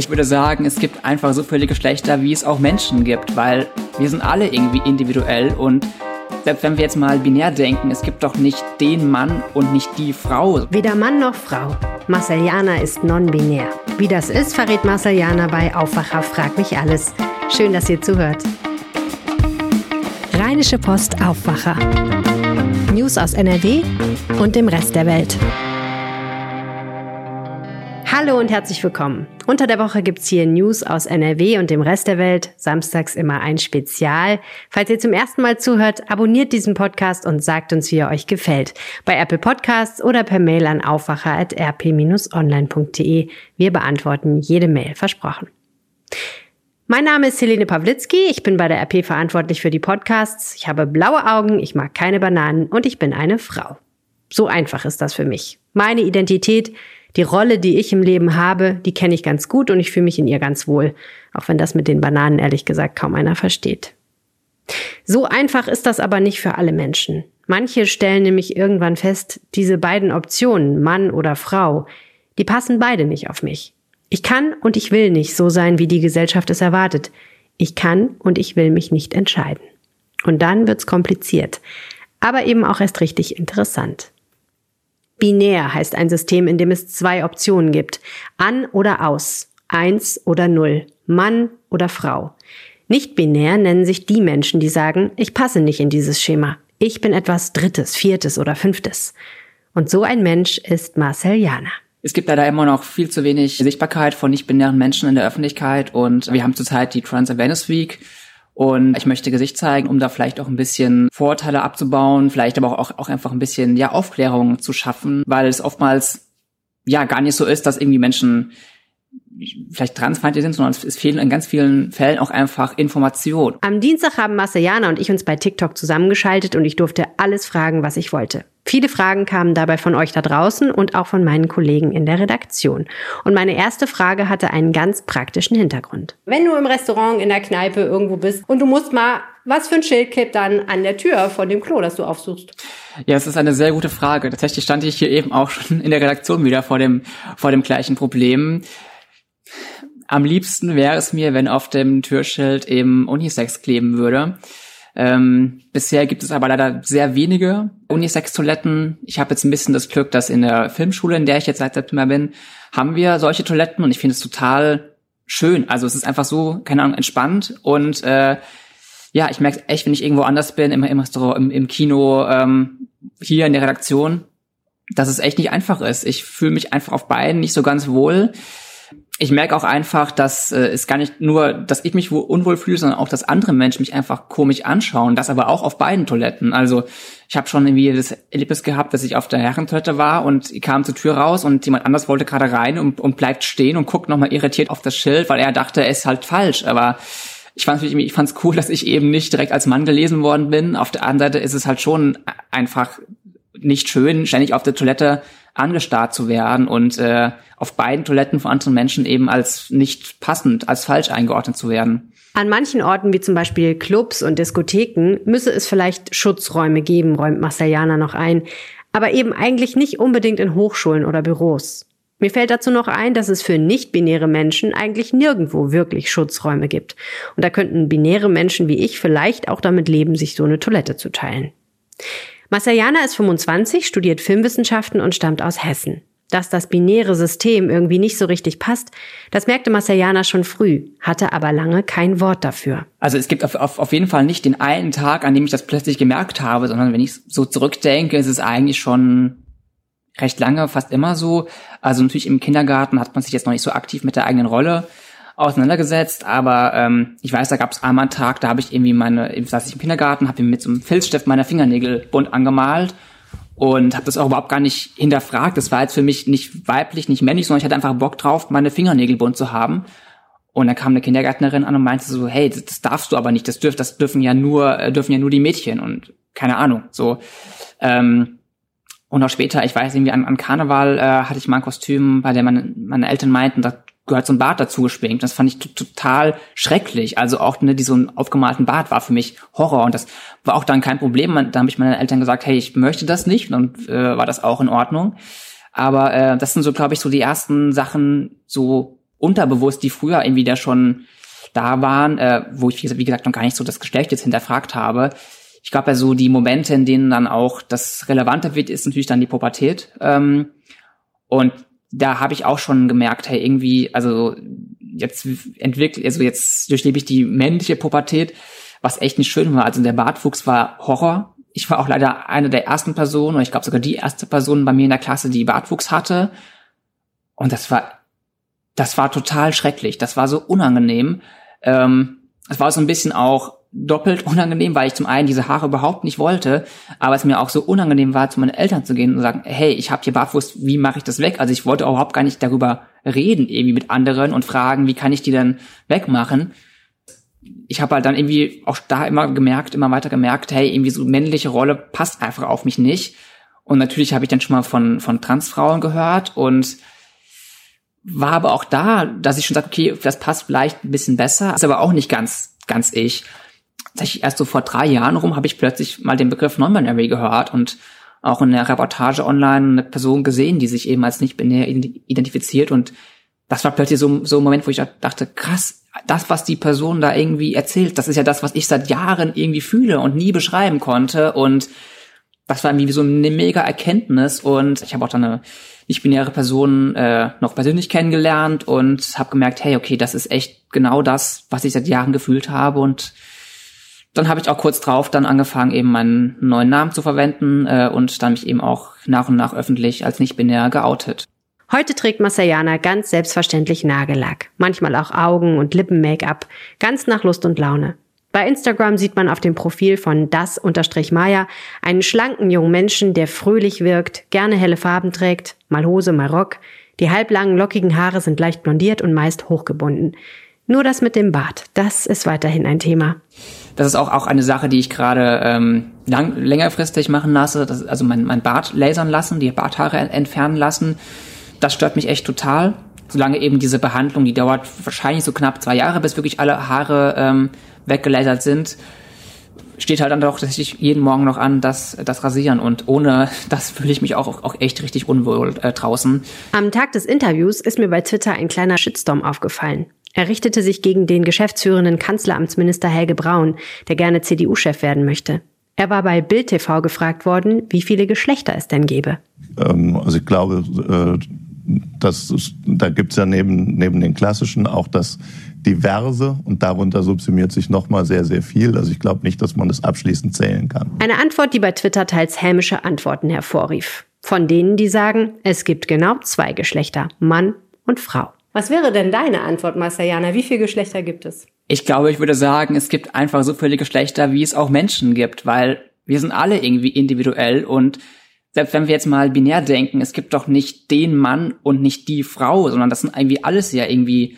Ich würde sagen, es gibt einfach so viele Geschlechter, wie es auch Menschen gibt, weil wir sind alle irgendwie individuell und selbst wenn wir jetzt mal binär denken, es gibt doch nicht den Mann und nicht die Frau. Weder Mann noch Frau. Marcel Jana ist non-binär. Wie das ist, verrät Marcel Jana bei Aufwacher Frag mich alles. Schön, dass ihr zuhört. Rheinische Post Aufwacher. News aus NRW und dem Rest der Welt. Hallo und herzlich willkommen. Unter der Woche gibt's hier News aus NRW und dem Rest der Welt. Samstags immer ein Spezial. Falls ihr zum ersten Mal zuhört, abonniert diesen Podcast und sagt uns, wie er euch gefällt. Bei Apple Podcasts oder per Mail an aufwacher.rp-online.de. Wir beantworten jede Mail, versprochen. Mein Name ist Helene Pawlitzki. Ich bin bei der RP verantwortlich für die Podcasts. Ich habe blaue Augen, ich mag keine Bananen und ich bin eine Frau. So einfach ist das für mich. Meine Identität die Rolle, die ich im Leben habe, die kenne ich ganz gut und ich fühle mich in ihr ganz wohl, auch wenn das mit den Bananen ehrlich gesagt kaum einer versteht. So einfach ist das aber nicht für alle Menschen. Manche stellen nämlich irgendwann fest, diese beiden Optionen, Mann oder Frau, die passen beide nicht auf mich. Ich kann und ich will nicht so sein, wie die Gesellschaft es erwartet. Ich kann und ich will mich nicht entscheiden. Und dann wird's kompliziert, aber eben auch erst richtig interessant. Binär heißt ein System, in dem es zwei Optionen gibt. An oder aus. Eins oder null. Mann oder Frau. Nicht binär nennen sich die Menschen, die sagen, ich passe nicht in dieses Schema. Ich bin etwas Drittes, Viertes oder Fünftes. Und so ein Mensch ist Marcel Jana. Es gibt leider immer noch viel zu wenig Sichtbarkeit von nicht-binären Menschen in der Öffentlichkeit und wir haben zurzeit die Trans Awareness Week und ich möchte Gesicht zeigen, um da vielleicht auch ein bisschen Vorteile abzubauen, vielleicht aber auch, auch einfach ein bisschen ja, Aufklärung zu schaffen, weil es oftmals ja gar nicht so ist, dass irgendwie Menschen vielleicht transfeindlich sind, sondern es fehlen in ganz vielen Fällen auch einfach Informationen. Am Dienstag haben Marceliana und ich uns bei TikTok zusammengeschaltet und ich durfte alles fragen, was ich wollte. Viele Fragen kamen dabei von euch da draußen und auch von meinen Kollegen in der Redaktion. Und meine erste Frage hatte einen ganz praktischen Hintergrund. Wenn du im Restaurant, in der Kneipe irgendwo bist und du musst mal, was für ein Schild klebt dann an der Tür von dem Klo, das du aufsuchst? Ja, es ist eine sehr gute Frage. Tatsächlich stand ich hier eben auch schon in der Redaktion wieder vor dem, vor dem gleichen Problem. Am liebsten wäre es mir, wenn auf dem Türschild eben Unisex kleben würde. Ähm, bisher gibt es aber leider sehr wenige Unisex-Toiletten. Ich habe jetzt ein bisschen das Glück, dass in der Filmschule, in der ich jetzt seit September bin, haben wir solche Toiletten und ich finde es total schön. Also es ist einfach so, keine Ahnung, entspannt und äh, ja, ich merke echt, wenn ich irgendwo anders bin, immer im Restaurant, im, im Kino, ähm, hier in der Redaktion, dass es echt nicht einfach ist. Ich fühle mich einfach auf beiden nicht so ganz wohl ich merke auch einfach, dass äh, es gar nicht nur, dass ich mich unwohl fühle, sondern auch, dass andere Menschen mich einfach komisch anschauen. Das aber auch auf beiden Toiletten. Also ich habe schon irgendwie das Erlebnis gehabt, dass ich auf der Herrentoilette war und ich kam zur Tür raus und jemand anders wollte gerade rein und, und bleibt stehen und guckt nochmal irritiert auf das Schild, weil er dachte, er ist halt falsch. Aber ich fand es ich fand's cool, dass ich eben nicht direkt als Mann gelesen worden bin. Auf der anderen Seite ist es halt schon einfach nicht schön, ständig auf der Toilette angestarrt zu werden und äh, auf beiden Toiletten von anderen Menschen eben als nicht passend, als falsch eingeordnet zu werden. An manchen Orten, wie zum Beispiel Clubs und Diskotheken, müsse es vielleicht Schutzräume geben, räumt Marceliana noch ein, aber eben eigentlich nicht unbedingt in Hochschulen oder Büros. Mir fällt dazu noch ein, dass es für nicht-binäre Menschen eigentlich nirgendwo wirklich Schutzräume gibt. Und da könnten binäre Menschen wie ich vielleicht auch damit leben, sich so eine Toilette zu teilen. Masayana ist 25, studiert Filmwissenschaften und stammt aus Hessen. Dass das binäre System irgendwie nicht so richtig passt, das merkte Masayana schon früh, hatte aber lange kein Wort dafür. Also es gibt auf, auf, auf jeden Fall nicht den einen Tag, an dem ich das plötzlich gemerkt habe, sondern wenn ich so zurückdenke, ist es eigentlich schon recht lange, fast immer so. Also natürlich im Kindergarten hat man sich jetzt noch nicht so aktiv mit der eigenen Rolle auseinandergesetzt, aber ähm, ich weiß, da gab es einmal einen Tag, da habe ich irgendwie meine, saß ich im Kindergarten, habe mir mit so einem Filzstift meine Fingernägel bunt angemalt und habe das auch überhaupt gar nicht hinterfragt. Das war jetzt für mich nicht weiblich, nicht männlich, sondern ich hatte einfach Bock drauf, meine Fingernägel bunt zu haben. Und dann kam eine Kindergärtnerin an und meinte so, hey, das, das darfst du aber nicht, das dürfen, das dürfen ja nur, äh, dürfen ja nur die Mädchen und keine Ahnung, so. Ähm, und auch später, ich weiß irgendwie an, an Karneval äh, hatte ich mal ein Kostüm, bei dem meine, meine Eltern meinten, da gehört so ein Bart dazu geschminkt. Das fand ich total schrecklich. Also auch ne, die aufgemalten Bart war für mich Horror und das war auch dann kein Problem. Da habe ich meinen Eltern gesagt, hey, ich möchte das nicht und äh, war das auch in Ordnung. Aber äh, das sind so, glaube ich, so die ersten Sachen, so unterbewusst, die früher irgendwie da schon da waren, äh, wo ich, wie gesagt, noch gar nicht so das Geschlecht jetzt hinterfragt habe. Ich glaube ja so die Momente, in denen dann auch das Relevante wird, ist natürlich dann die Pubertät. Ähm, und da habe ich auch schon gemerkt, hey, irgendwie, also jetzt entwickelt, also jetzt durchlebe ich die männliche Pubertät, was echt nicht schön war. Also der Bartwuchs war Horror. Ich war auch leider eine der ersten Personen, oder ich glaube sogar die erste Person bei mir in der Klasse, die Bartwuchs hatte. Und das war, das war total schrecklich. Das war so unangenehm. Ähm, es war so ein bisschen auch doppelt unangenehm, weil ich zum einen diese Haare überhaupt nicht wollte, aber es mir auch so unangenehm war, zu meinen Eltern zu gehen und sagen, hey, ich habe hier Bartwurst, wie mache ich das weg? Also ich wollte überhaupt gar nicht darüber reden irgendwie mit anderen und fragen, wie kann ich die denn wegmachen? Ich habe halt dann irgendwie auch da immer gemerkt, immer weiter gemerkt, hey, irgendwie so männliche Rolle passt einfach auf mich nicht. Und natürlich habe ich dann schon mal von, von Transfrauen gehört und war aber auch da, dass ich schon sage, okay, das passt vielleicht ein bisschen besser, ist aber auch nicht ganz, ganz ich tatsächlich erst so vor drei Jahren rum habe ich plötzlich mal den Begriff Non-Binary gehört und auch in der Reportage online eine Person gesehen, die sich eben als nicht binär identifiziert. Und das war plötzlich so, so ein Moment, wo ich dachte, krass, das, was die Person da irgendwie erzählt, das ist ja das, was ich seit Jahren irgendwie fühle und nie beschreiben konnte. Und das war irgendwie so eine mega Erkenntnis. Und ich habe auch dann eine nicht-binäre Person äh, noch persönlich kennengelernt und habe gemerkt, hey, okay, das ist echt genau das, was ich seit Jahren gefühlt habe. Und dann habe ich auch kurz drauf dann angefangen, eben meinen neuen Namen zu verwenden äh, und dann mich eben auch nach und nach öffentlich als nicht-binär geoutet. Heute trägt Masayana ganz selbstverständlich Nagellack, manchmal auch Augen- und Lippen-Make-up, ganz nach Lust und Laune. Bei Instagram sieht man auf dem Profil von das-maya einen schlanken jungen Menschen, der fröhlich wirkt, gerne helle Farben trägt, mal Hose, mal Rock. Die halblangen, lockigen Haare sind leicht blondiert und meist hochgebunden. Nur das mit dem Bart, das ist weiterhin ein Thema. Das ist auch, auch eine Sache, die ich gerade ähm, lang, längerfristig machen lasse. Das, also mein, mein Bart lasern lassen, die Barthaare entfernen lassen. Das stört mich echt total. Solange eben diese Behandlung, die dauert wahrscheinlich so knapp zwei Jahre, bis wirklich alle Haare ähm, weggelasert sind, steht halt dann doch tatsächlich jeden Morgen noch an, das, das Rasieren. Und ohne das fühle ich mich auch, auch echt richtig unwohl äh, draußen. Am Tag des Interviews ist mir bei Twitter ein kleiner Shitstorm aufgefallen. Er richtete sich gegen den geschäftsführenden Kanzleramtsminister Helge Braun, der gerne CDU-Chef werden möchte. Er war bei Bild TV gefragt worden, wie viele Geschlechter es denn gäbe. Ähm, also ich glaube, äh, das da gibt's ja neben, neben den klassischen auch das diverse und darunter subsumiert sich nochmal sehr, sehr viel. Also ich glaube nicht, dass man das abschließend zählen kann. Eine Antwort, die bei Twitter teils hämische Antworten hervorrief. Von denen, die sagen, es gibt genau zwei Geschlechter, Mann und Frau. Was wäre denn deine Antwort, Masayana? Wie viele Geschlechter gibt es? Ich glaube, ich würde sagen, es gibt einfach so viele Geschlechter, wie es auch Menschen gibt, weil wir sind alle irgendwie individuell und selbst wenn wir jetzt mal binär denken, es gibt doch nicht den Mann und nicht die Frau, sondern das sind irgendwie alles ja irgendwie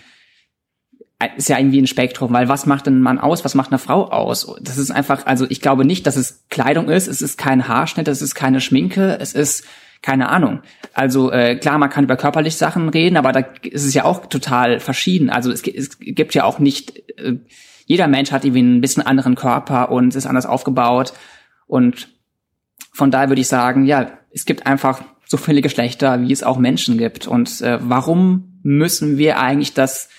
ist ja irgendwie ein Spektrum, weil was macht ein Mann aus, was macht eine Frau aus? Das ist einfach, also ich glaube nicht, dass es Kleidung ist, es ist kein Haarschnitt, es ist keine Schminke, es ist keine Ahnung. Also äh, klar, man kann über körperlich Sachen reden, aber da ist es ja auch total verschieden. Also es, es gibt ja auch nicht, äh, jeder Mensch hat irgendwie ein bisschen anderen Körper und ist anders aufgebaut. Und von daher würde ich sagen, ja, es gibt einfach so viele Geschlechter, wie es auch Menschen gibt. Und äh, warum müssen wir eigentlich das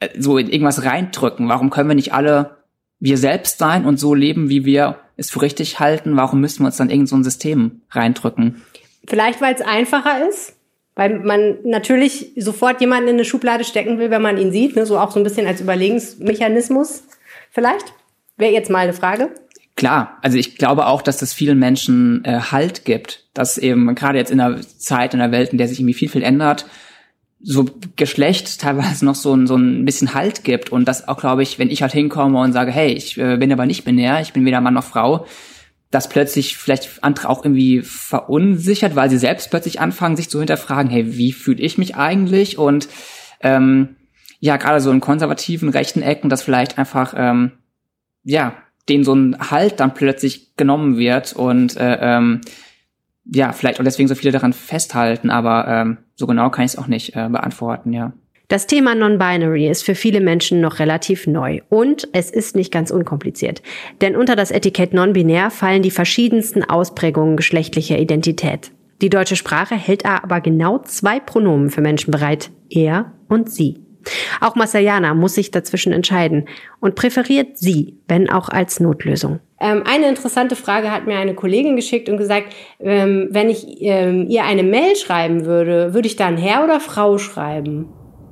äh, so in irgendwas reindrücken? Warum können wir nicht alle wir selbst sein und so leben, wie wir es für richtig halten? Warum müssen wir uns dann irgend so ein System reindrücken? Vielleicht, weil es einfacher ist, weil man natürlich sofort jemanden in eine Schublade stecken will, wenn man ihn sieht, ne? so auch so ein bisschen als Überlegensmechanismus. Vielleicht wäre jetzt mal eine Frage. Klar, also ich glaube auch, dass das vielen Menschen äh, Halt gibt, dass eben gerade jetzt in einer Zeit, in einer Welt, in der sich irgendwie viel, viel ändert, so Geschlecht teilweise noch so ein, so ein bisschen Halt gibt und das auch, glaube ich, wenn ich halt hinkomme und sage, hey, ich äh, bin aber nicht binär, ich bin weder Mann noch Frau, dass plötzlich vielleicht andere auch irgendwie verunsichert, weil sie selbst plötzlich anfangen, sich zu hinterfragen, hey, wie fühle ich mich eigentlich? Und ähm, ja, gerade so in konservativen rechten Ecken, dass vielleicht einfach ähm, ja, denen so ein Halt dann plötzlich genommen wird und äh, ähm, ja, vielleicht auch deswegen so viele daran festhalten, aber ähm, so genau kann ich es auch nicht äh, beantworten, ja. Das Thema Non-Binary ist für viele Menschen noch relativ neu und es ist nicht ganz unkompliziert. Denn unter das Etikett Non-Binär fallen die verschiedensten Ausprägungen geschlechtlicher Identität. Die deutsche Sprache hält aber genau zwei Pronomen für Menschen bereit, er und sie. Auch Masayana muss sich dazwischen entscheiden und präferiert sie, wenn auch als Notlösung. Ähm, eine interessante Frage hat mir eine Kollegin geschickt und gesagt, ähm, wenn ich ähm, ihr eine Mail schreiben würde, würde ich dann Herr oder Frau schreiben?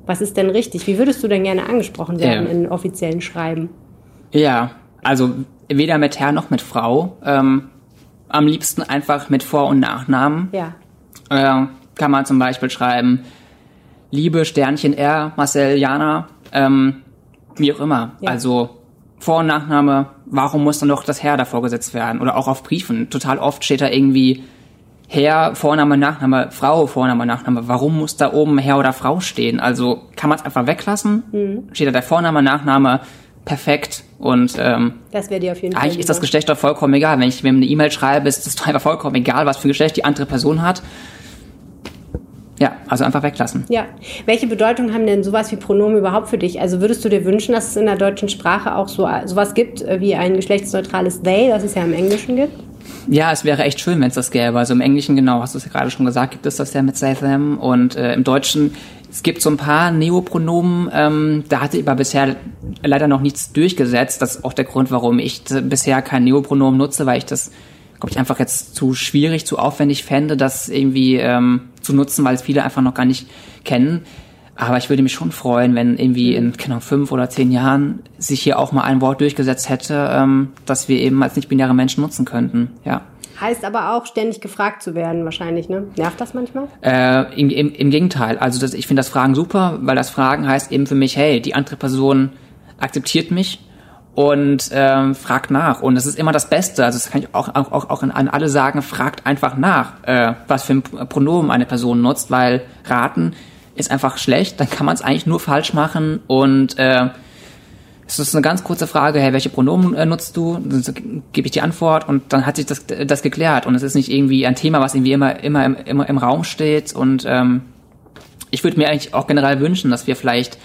Was ist denn richtig? Wie würdest du denn gerne angesprochen werden ja. in offiziellen Schreiben? Ja, also weder mit Herr noch mit Frau. Ähm, am liebsten einfach mit Vor- und Nachnamen. Ja. Äh, kann man zum Beispiel schreiben, Liebe Sternchen R, Marcel Jana, ähm, wie auch immer. Ja. Also Vor- und Nachname, warum muss dann doch das Herr davor gesetzt werden? Oder auch auf Briefen. Total oft steht da irgendwie Herr, Vorname, Nachname, Frau, Vorname, Nachname. Warum muss da oben Herr oder Frau stehen? Also kann man es einfach weglassen? Mhm. Steht da der Vorname, Nachname, perfekt. Und ähm, das wäre dir auf jeden Fall. Eigentlich ist das Geschlecht doch vollkommen egal. Wenn ich mir eine E-Mail schreibe, ist es doch einfach vollkommen egal, was für ein Geschlecht die andere Person hat. Ja, also einfach weglassen. Ja. Welche Bedeutung haben denn sowas wie Pronomen überhaupt für dich? Also würdest du dir wünschen, dass es in der deutschen Sprache auch so sowas gibt äh, wie ein geschlechtsneutrales they, das es ja im Englischen gibt? Ja, es wäre echt schön, wenn es das gäbe. Also im Englischen, genau, hast du es ja gerade schon gesagt, gibt es das ja mit they, them. Und äh, im Deutschen, es gibt so ein paar Neopronomen, ähm, da hatte ich aber bisher leider noch nichts durchgesetzt. Das ist auch der Grund, warum ich bisher kein Neopronomen nutze, weil ich das glaube ich, einfach jetzt zu schwierig, zu aufwendig fände, das irgendwie ähm, zu nutzen, weil es viele einfach noch gar nicht kennen. Aber ich würde mich schon freuen, wenn irgendwie in genau fünf oder zehn Jahren sich hier auch mal ein Wort durchgesetzt hätte, ähm, dass wir eben als nicht-binäre Menschen nutzen könnten. Ja. Heißt aber auch, ständig gefragt zu werden, wahrscheinlich, ne? Nervt das manchmal? Äh, im, im, Im Gegenteil. Also das, ich finde das Fragen super, weil das Fragen heißt eben für mich, hey, die andere Person akzeptiert mich und ähm, fragt nach. Und es ist immer das Beste. Also das kann ich auch, auch, auch an alle sagen, fragt einfach nach, äh, was für ein Pronomen eine Person nutzt, weil raten ist einfach schlecht, dann kann man es eigentlich nur falsch machen und äh, es ist eine ganz kurze Frage, hey, welche Pronomen äh, nutzt du? Dann gebe ich die Antwort und dann hat sich das, das geklärt und es ist nicht irgendwie ein Thema, was irgendwie immer, immer, im, immer im Raum steht und ähm, ich würde mir eigentlich auch generell wünschen, dass wir vielleicht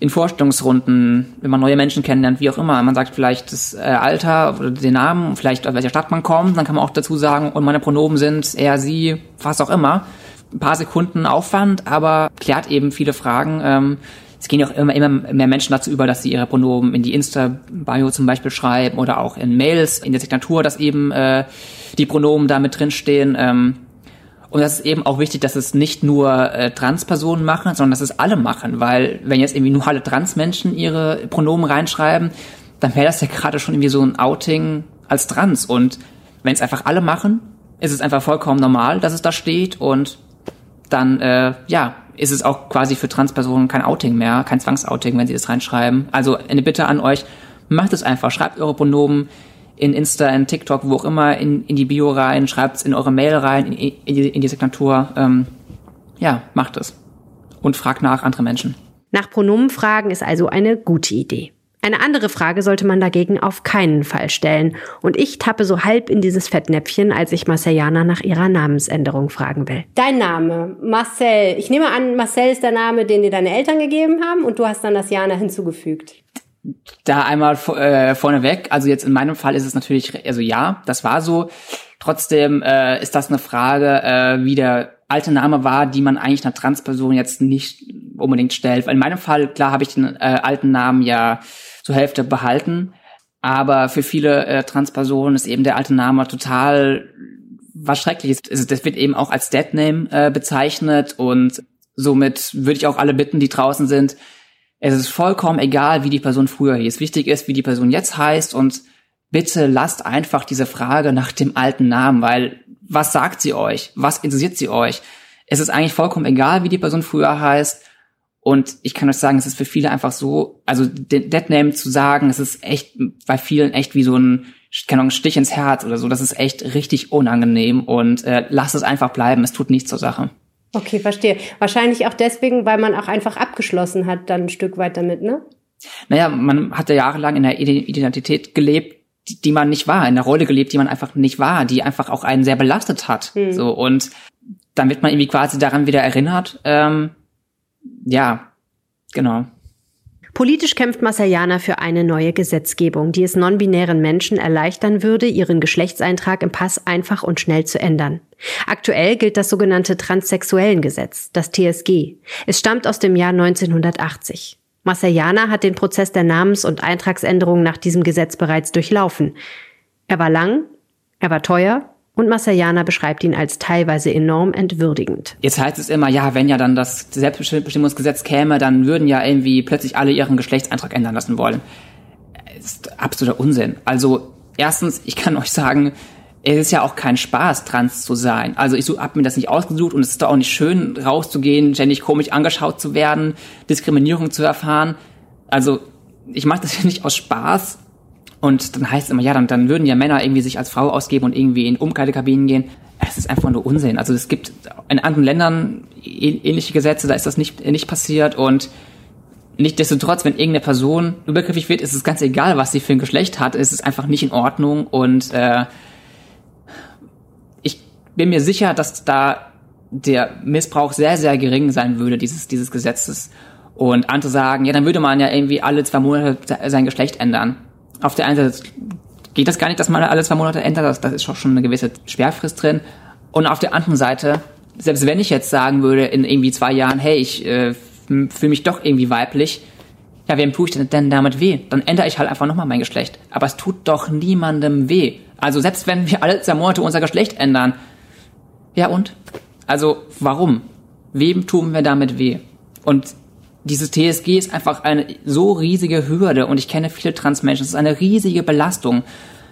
in Vorstellungsrunden, wenn man neue Menschen kennenlernt, wie auch immer. Man sagt vielleicht das äh, Alter oder den Namen, vielleicht aus welcher Stadt man kommt, dann kann man auch dazu sagen, und meine Pronomen sind er, sie, was auch immer. Ein paar Sekunden Aufwand, aber klärt eben viele Fragen. Ähm, es gehen ja auch immer, immer mehr Menschen dazu über, dass sie ihre Pronomen in die Insta-Bio zum Beispiel schreiben oder auch in Mails, in der Signatur, dass eben äh, die Pronomen da mit drinstehen. Und das ist eben auch wichtig, dass es nicht nur äh, Transpersonen machen, sondern dass es alle machen, weil wenn jetzt irgendwie nur alle Transmenschen ihre Pronomen reinschreiben, dann wäre das ja gerade schon irgendwie so ein Outing als Trans. Und wenn es einfach alle machen, ist es einfach vollkommen normal, dass es da steht und dann, äh, ja, ist es auch quasi für Transpersonen kein Outing mehr, kein Zwangsouting, wenn sie das reinschreiben. Also eine Bitte an euch, macht es einfach, schreibt eure Pronomen, in Insta, in TikTok, wo auch immer, in, in die Bio rein, schreibt's in eure Mail rein, in, in, die, in die Signatur. Ähm, ja, macht es. Und fragt nach andere Menschen. Nach Pronomen fragen ist also eine gute Idee. Eine andere Frage sollte man dagegen auf keinen Fall stellen. Und ich tappe so halb in dieses Fettnäpfchen, als ich Marceliana nach ihrer Namensänderung fragen will. Dein Name, Marcel. Ich nehme an, Marcel ist der Name, den dir deine Eltern gegeben haben und du hast dann das Jana hinzugefügt da einmal äh, vorneweg, also jetzt in meinem Fall ist es natürlich, also ja, das war so. Trotzdem äh, ist das eine Frage, äh, wie der alte Name war, die man eigentlich einer Transperson jetzt nicht unbedingt stellt. In meinem Fall, klar, habe ich den äh, alten Namen ja zur Hälfte behalten, aber für viele äh, Transpersonen ist eben der alte Name total was Schreckliches. Also das wird eben auch als Deadname äh, bezeichnet und somit würde ich auch alle bitten, die draußen sind, es ist vollkommen egal, wie die Person früher hieß. Wichtig ist, wie die Person jetzt heißt und bitte lasst einfach diese Frage nach dem alten Namen, weil was sagt sie euch? Was interessiert sie euch? Es ist eigentlich vollkommen egal, wie die Person früher heißt. Und ich kann euch sagen, es ist für viele einfach so, also den Deadname zu sagen, es ist echt bei vielen echt wie so ein, keine Ahnung, Stich ins Herz oder so. Das ist echt richtig unangenehm und äh, lasst es einfach bleiben. Es tut nichts zur Sache. Okay, verstehe. Wahrscheinlich auch deswegen, weil man auch einfach abgeschlossen hat, dann ein Stück weit damit, ne? Naja, man hat ja jahrelang in der Identität gelebt, die, die man nicht war, in der Rolle gelebt, die man einfach nicht war, die einfach auch einen sehr belastet hat. Hm. So und dann wird man irgendwie quasi daran wieder erinnert. Ähm, ja, genau. Politisch kämpft Masayana für eine neue Gesetzgebung, die es non-binären Menschen erleichtern würde, ihren Geschlechtseintrag im Pass einfach und schnell zu ändern. Aktuell gilt das sogenannte Transsexuellengesetz, das TSG. Es stammt aus dem Jahr 1980. Massayana hat den Prozess der Namens- und Eintragsänderung nach diesem Gesetz bereits durchlaufen. Er war lang, er war teuer und Massayana beschreibt ihn als teilweise enorm entwürdigend. Jetzt heißt es immer, ja, wenn ja dann das Selbstbestimmungsgesetz käme, dann würden ja irgendwie plötzlich alle ihren Geschlechtseintrag ändern lassen wollen. Ist absoluter Unsinn. Also erstens, ich kann euch sagen, es ist ja auch kein Spaß, trans zu sein. Also ich hab mir das nicht ausgesucht und es ist doch auch nicht schön, rauszugehen, ständig komisch angeschaut zu werden, Diskriminierung zu erfahren. Also ich mache das ja nicht aus Spaß. Und dann heißt es immer, ja, dann, dann würden ja Männer irgendwie sich als Frau ausgeben und irgendwie in Umkleidekabinen gehen. Es ist einfach nur Unsinn. Also es gibt in anderen Ländern ähnliche Gesetze, da ist das nicht, nicht passiert und Nichtsdestotrotz, wenn irgendeine Person übergriffig wird, ist es ganz egal, was sie für ein Geschlecht hat. Es ist einfach nicht in Ordnung und äh, bin mir sicher, dass da der Missbrauch sehr, sehr gering sein würde, dieses, dieses Gesetzes. Und andere sagen, ja, dann würde man ja irgendwie alle zwei Monate sein Geschlecht ändern. Auf der einen Seite geht das gar nicht, dass man alle zwei Monate ändert, das, das ist schon eine gewisse Sperrfrist drin. Und auf der anderen Seite, selbst wenn ich jetzt sagen würde, in irgendwie zwei Jahren, hey, ich äh, fühle mich doch irgendwie weiblich, ja, wem tue ich denn, denn damit weh? Dann ändere ich halt einfach nochmal mein Geschlecht. Aber es tut doch niemandem weh. Also selbst wenn wir alle zwei Monate unser Geschlecht ändern, ja und? Also warum? Wem tun wir damit weh? Und dieses TSG ist einfach eine so riesige Hürde und ich kenne viele Transmenschen. Es ist eine riesige Belastung,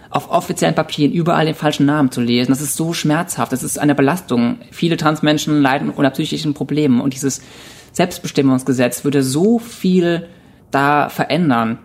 auf offiziellen Papieren überall den falschen Namen zu lesen. Das ist so schmerzhaft. Das ist eine Belastung. Viele Transmenschen leiden unter psychischen Problemen und dieses Selbstbestimmungsgesetz würde so viel da verändern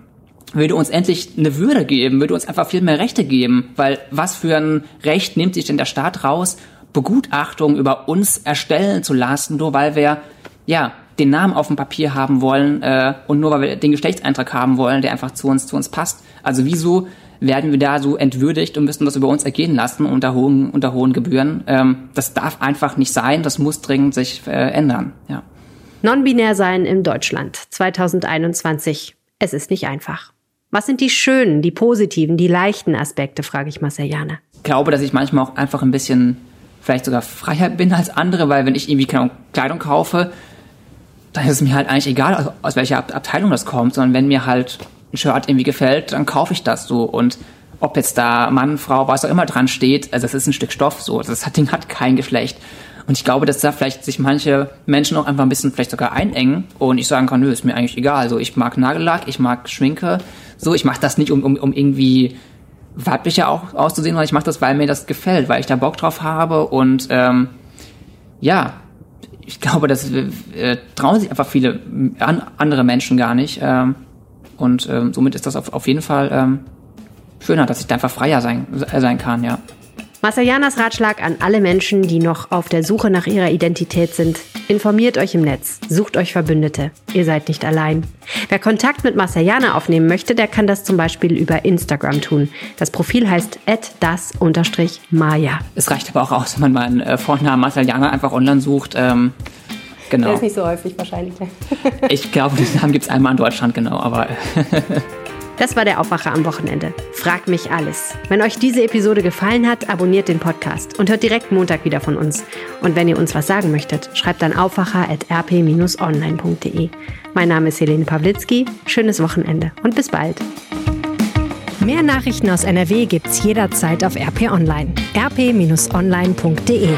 würde uns endlich eine Würde geben, würde uns einfach viel mehr Rechte geben, weil was für ein Recht nimmt sich denn der Staat raus, Begutachtung über uns erstellen zu lassen, nur weil wir ja den Namen auf dem Papier haben wollen äh, und nur weil wir den Geschlechtseintrag haben wollen, der einfach zu uns zu uns passt. Also wieso werden wir da so entwürdigt und müssen das über uns ergehen lassen unter hohen unter hohen Gebühren? Ähm, das darf einfach nicht sein. Das muss dringend sich äh, ändern. Ja. Non-binär sein in Deutschland 2021. Es ist nicht einfach. Was sind die schönen, die positiven, die leichten Aspekte, frage ich Marcel Jane. Ich glaube, dass ich manchmal auch einfach ein bisschen vielleicht sogar freier bin als andere, weil wenn ich irgendwie Kleidung kaufe, dann ist es mir halt eigentlich egal, aus, aus welcher Abteilung das kommt, sondern wenn mir halt ein Shirt irgendwie gefällt, dann kaufe ich das so und ob jetzt da Mann, Frau, was auch immer dran steht, also das ist ein Stück Stoff so, das Ding hat kein Geschlecht. Und ich glaube, dass da vielleicht sich manche Menschen auch einfach ein bisschen vielleicht sogar einengen und ich sagen kann, nö, ist mir eigentlich egal. So, ich mag Nagellack, ich mag Schminke, so, ich mache das nicht, um, um, um irgendwie weiblicher auch auszusehen, weil ich mache das, weil mir das gefällt, weil ich da Bock drauf habe und ähm, ja, ich glaube, das äh, trauen sich einfach viele an, andere Menschen gar nicht ähm, und ähm, somit ist das auf, auf jeden Fall ähm, schöner, dass ich da einfach freier sein, äh, sein kann, ja. Masayanas Ratschlag an alle Menschen, die noch auf der Suche nach ihrer Identität sind. Informiert euch im Netz, sucht euch Verbündete. Ihr seid nicht allein. Wer Kontakt mit Masayana aufnehmen möchte, der kann das zum Beispiel über Instagram tun. Das Profil heißt das-maya. Es reicht aber auch aus, wenn man meinen äh, Vornamen Masayana einfach online sucht. Ähm, genau. Der ist nicht so häufig wahrscheinlich. ich glaube, diesen Namen gibt es einmal in Deutschland, genau, aber... Das war der Aufwacher am Wochenende. Frag mich alles. Wenn euch diese Episode gefallen hat, abonniert den Podcast und hört direkt Montag wieder von uns. Und wenn ihr uns was sagen möchtet, schreibt dann aufwacher.rp-online.de. Mein Name ist Helene Pawlitzki. Schönes Wochenende und bis bald. Mehr Nachrichten aus NRW gibt's jederzeit auf RP Online. rp-online.de